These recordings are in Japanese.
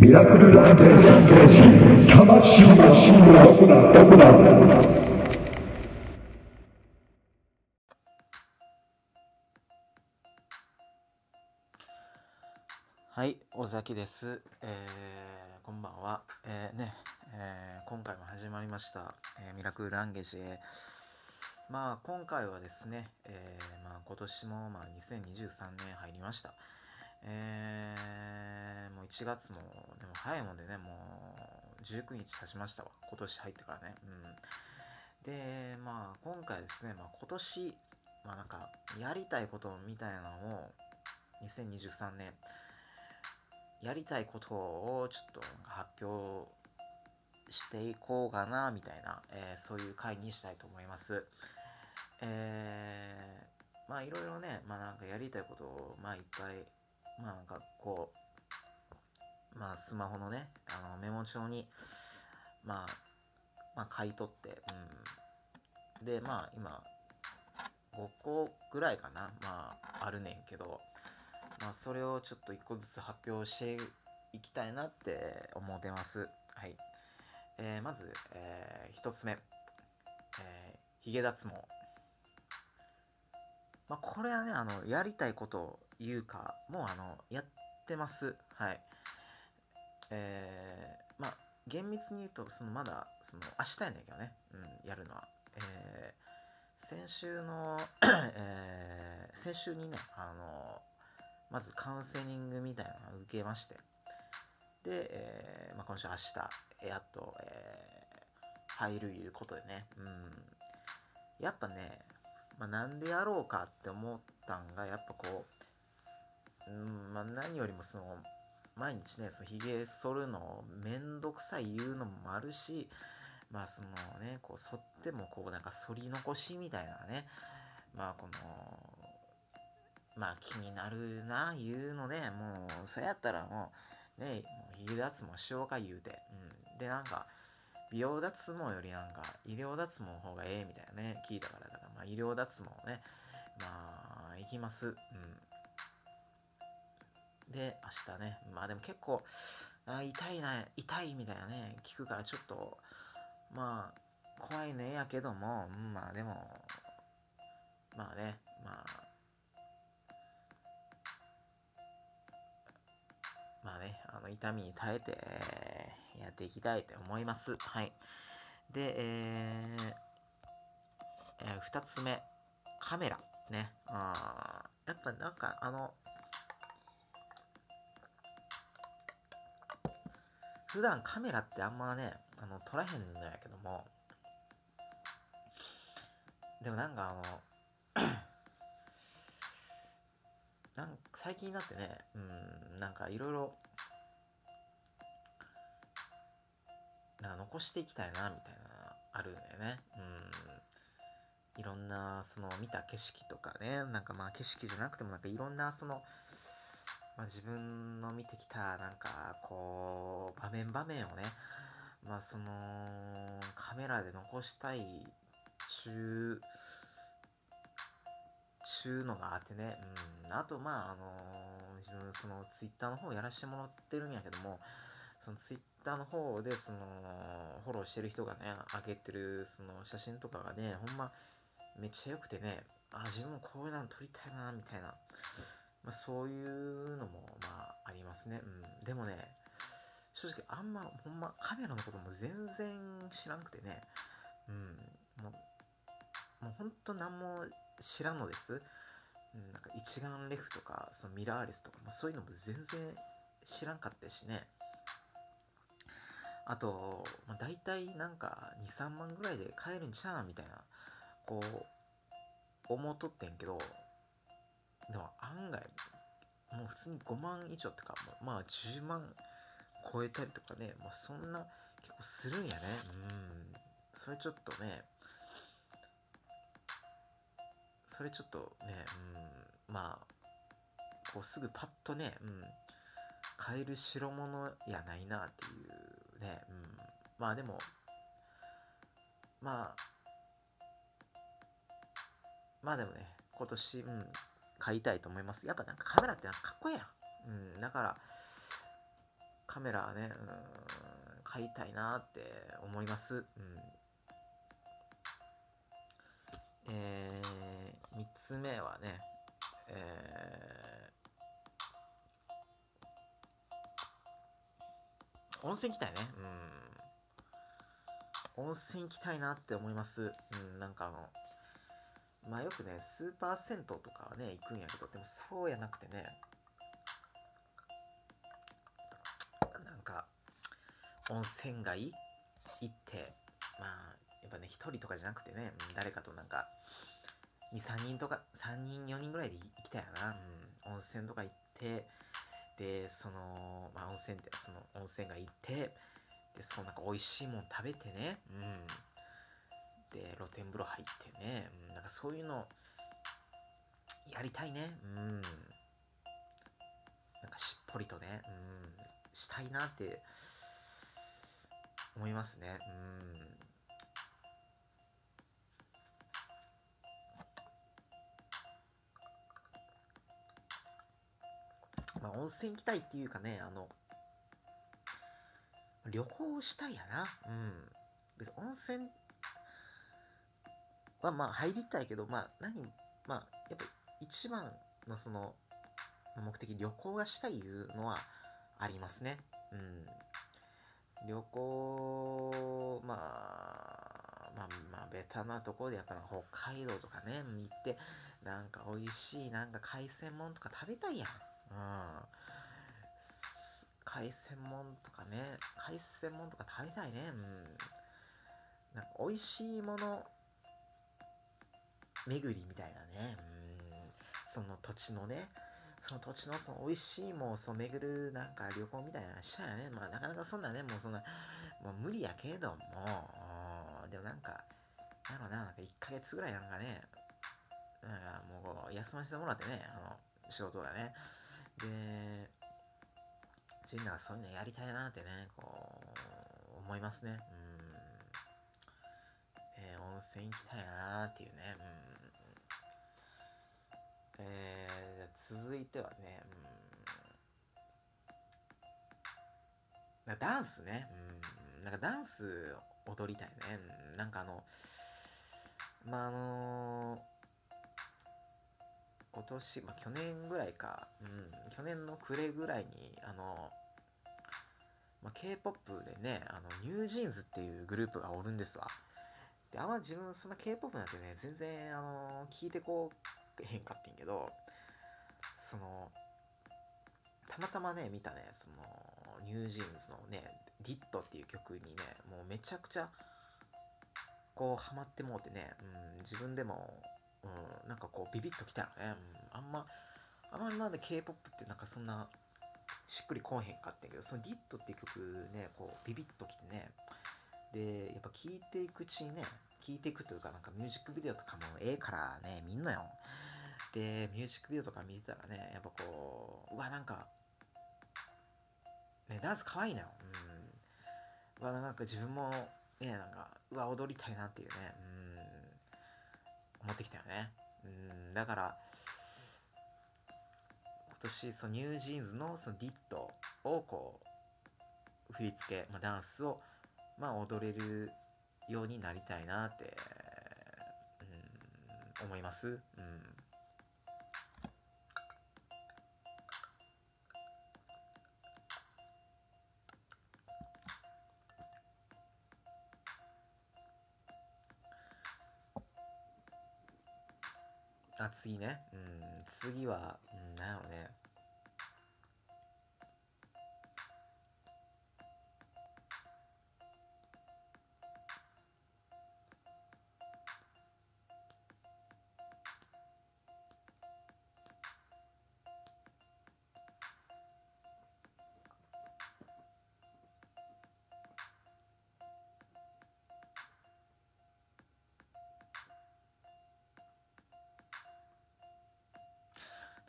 ミラクルランテージ魂はどこだどこだはい、尾崎です。えー、こんばんは。えー、ね、えー今回も始まりました、えーミラクルランゲージへ。まあ、今回はですね、えーまあ、今年も、まあ、2023年入りました。えー、もう1月も、でも早いもんでね、もう19日経ちましたわ。今年入ってからね。うん。で、まあ、今回ですね、まあ、今年、まあ、なんか、やりたいことみたいなのを、2023年、やりたいことをちょっと発表していこうかなみたいな、えーそういう回にしたいと思います。えーまあいろいろね、まあなんかやりたいことをまあいっぱい、まあなんかこう、まあスマホのね、あのメモ帳に、まあ、まあ書いとって、うん。で、まあ今、5個ぐらいかな、まああるねんけど、まあ、それをちょっと一個ずつ発表していきたいなって思ってます。はい。えーまず、えー一つ目。えー、ヒゲ脱毛。まあ、これはね、あの、やりたいことを言うか、もうあの、やってます。はい。えー、まあ、厳密に言うと、そのまだ、その、明日やねんけどね、うん、やるのは。えー、先週の、えー、先週にね、あの、まずカウンセリングみたいなのを受けまして、で、えーまあ、今週明日、やっと、えー入るいうことでね、うん。やっぱね、まあ、なんでやろうかって思ったんが、やっぱこう、うん、まあ、何よりもその、毎日ね、その髭剃るのめんどくさい言うのもあるし、まあそのね、こう剃ってもこうなんか剃り残しみたいなね、まあこの、まあ気になるな、言うので、もう、それやったらもう、ね、もう髭脱毛しようか言うて。うん。で、なんか、美容脱毛よりなんか、医療脱毛の方がええみたいなね、聞いたから、だから、まあ医療脱毛ね、まあ、行きます。うん。で、明日ね、まあでも結構、あ痛いな、痛いみたいなね、聞くからちょっと、まあ、怖いねやけども、まあでも、まあね、まあ、まあね、あの痛みに耐えてやっていきたいと思います。はい。で、えーえー二つ目、カメラ。ね。あやっぱなんか、あの、普段カメラってあんまね、あの撮らへんのやけども、でもなんかあの、なん最近になってね、うん、なんかいろいろ、なんか残していきたいな、みたいな、あるんだよね。うん。いろんな、その、見た景色とかね、なんかまあ景色じゃなくても、なんかいろんな、その、まあ自分の見てきた、なんか、こう、場面場面をね、まあその、カメラで残したい、ちゅう、ちゅうのがあってね、うん、あと、まあ、あの自分、その、ツイッターの方やらせてもらってるんやけども、そのツイッターの方で、その、フォローしてる人がね、上げてる、その、写真とかがね、ほんま、めっちゃ良くてね、あ、自分もこういうの撮りたいな、みたいな、まあ、そういうのも、まあ、ありますね。うん。でもね、正直、あんま、ほんま、カメラのことも全然知らんくてね、うん、もう、もうほんと何も知らんのです。うん、なんか一眼レフとか、そのミラーレスとか、もそういうのも全然知らんかったしね。あと、まあ、大体なんか2、3万ぐらいで買えるんちゃうみたいな、こう、思っとってんけど、でも案外、もう普通に5万以上ってか、まあ10万超えたりとかね、まあそんな結構するんやね。うん。それちょっとね、それちょっとね、うん、まあ、こうすぐパッとね、うん、買える代物やないなっていうね、うん、まあでも、まあ、まあでもね、今年、うん、買いたいと思います。やっぱなんかカメラってなんかかっこいいやん。うん、だから、カメラはね、うん、買いたいなって思います。うん。えー、3つ目はね、えー、温泉行きたいね。うん。温泉行きたいなって思います。うん、なんかあの、まあよくね、スーパー銭湯とかはね、行くんやけど、でもそうやなくてね、なんか、温泉街行って、まあ、やっぱね、一人とかじゃなくてね、誰かとなんか、2、3人とか、3人、4人ぐらいで行きたいな。うん、温泉とか行って、で、その、まあ温泉って、その温泉街行って、で、そのなんか美味しいもん食べてね、うん。で、露天風呂入ってね、うん、なんかそういうの、やりたいね。うん。なんかしっぽりとね、うん、したいなって思いますね。うん。まあ、温泉行きたいっていうかね、あの、旅行したいやな。うん。別に温泉はまあ入りたいけど、まあ何、まあやっぱ一番のその目的、旅行がしたいいうのはありますね。うん。旅行、まあ、まあ、まあ、ベタなところでやっぱ北海道とかね、行って、なんか美味しい、なんか海鮮もんとか食べたいやん。うん。海鮮もんとかね、海鮮もんとか食べたいね。うん。なんか美味しいもの巡りみたいなね。うん。その土地のね、その土地のその美味しいもんをその巡るなんか旅行みたいなのしたよね。まあなかなかそんなね、もうそんな、もう無理やけども、でもなんか、なんだろうな、なんか1ヶ月ぐらいなんかね、なんかもう休ませてもらってね、あの、仕事がね。で、ちょっとなんかそういうのやりたいなってね、こう、思いますね。うん。えー温泉行きたいなっていうね。うん。えー、続いてはね、うん。なダンスね。うん。なんかダンス踊りたいね。うん。なんかあの、まあ、あの今年、まあ、去年ぐらいか、うん、去年の暮れぐらいに、あの、まあ、K-POP でね、あの、ニュージーンズっていうグループがおるんですわ。で、あんま自分、そんな K-POP なんてね、全然、あの、聞いてこうへんかってんけど、その、たまたまね、見たね、その、ニュージーンズのね、ディットっていう曲にね、もうめちゃくちゃ、こう、ハマってもうてね、うん、自分でも、うん、なんかこう、ビビッときたのね、うん、あんま、あんま今まで K-POP ってなんかそんな、しっくりこうへんかってんけど、そのディットっていう曲ね、こう、ビビッときてね、で、やっぱ聴いていくうちにね、聴いていくというか、なんかミュージックビデオとかもええからね、見んのよ。で、ミュージックビデオとか見てたらね、やっぱこう、うわ、なんか、ね、ダンス可愛いのよ。うん。うわ、なんか自分も、ね、なんか、うわ、踊りたいなっていうね、うん、思ってきたよね。うん、だから、今年、そのニュージーンズのそのディットをこう、振り付け、まあ、ダンスを、まあ、踊れるようになりたいなって、うん、思います。うん。あ、次ね。うん、次は、うん、なんやろね。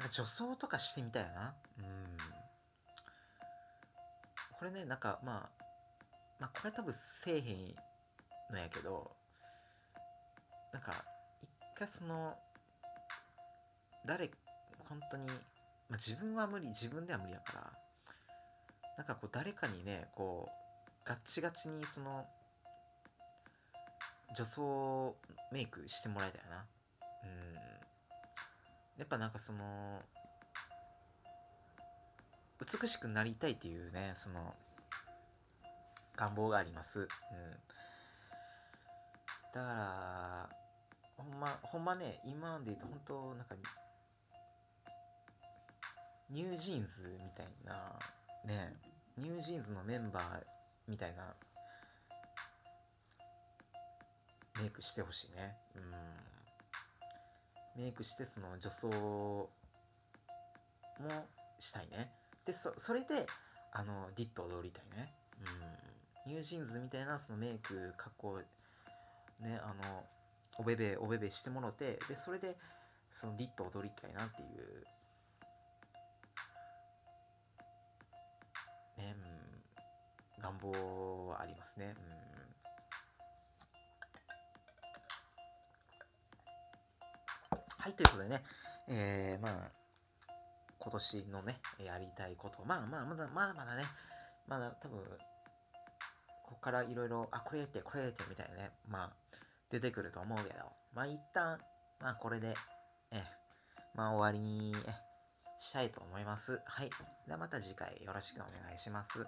なんか女装とかしてみたいな。うん。これね、なんかまあ、まあこれ多分せえへんのやけど、なんか、一回その、誰、本当に、まあ自分は無理、自分では無理やから、なんかこう誰かにね、こう、ガッチガチにその、女装メイクしてもらいたいな。やっぱなんかその、美しくなりたいっていうね、その、願望があります。うん。だから、ほんま、ほんまね、今で言うと、本当なんか、 NewJeans みたいな、ね、 NewJeans のメンバーみたいな、メイクしてほしいね。うん。メイクして、その女装もしたいね。で、そそれで、あの、ディット踊りたいね。うん。 NewJeans みたいな、そのメイク、加工、ね、あの、おべべ、おべべしてもろて、で、それで、そのディット踊りたいなっていう、ね、うん、願望はありますね。うん。はい、ということでね、えー、まあ、今年のね、やりたいこと、まあまあ、まだまだまだね、まだ多分、ここからいろいろ、あ、これやって、これやって、みたいなね、まあ、出てくると思うけど、まあ一旦、まあこれで、え、まあ終わりに、したいと思います。はい。ではまた次回よろしくお願いします。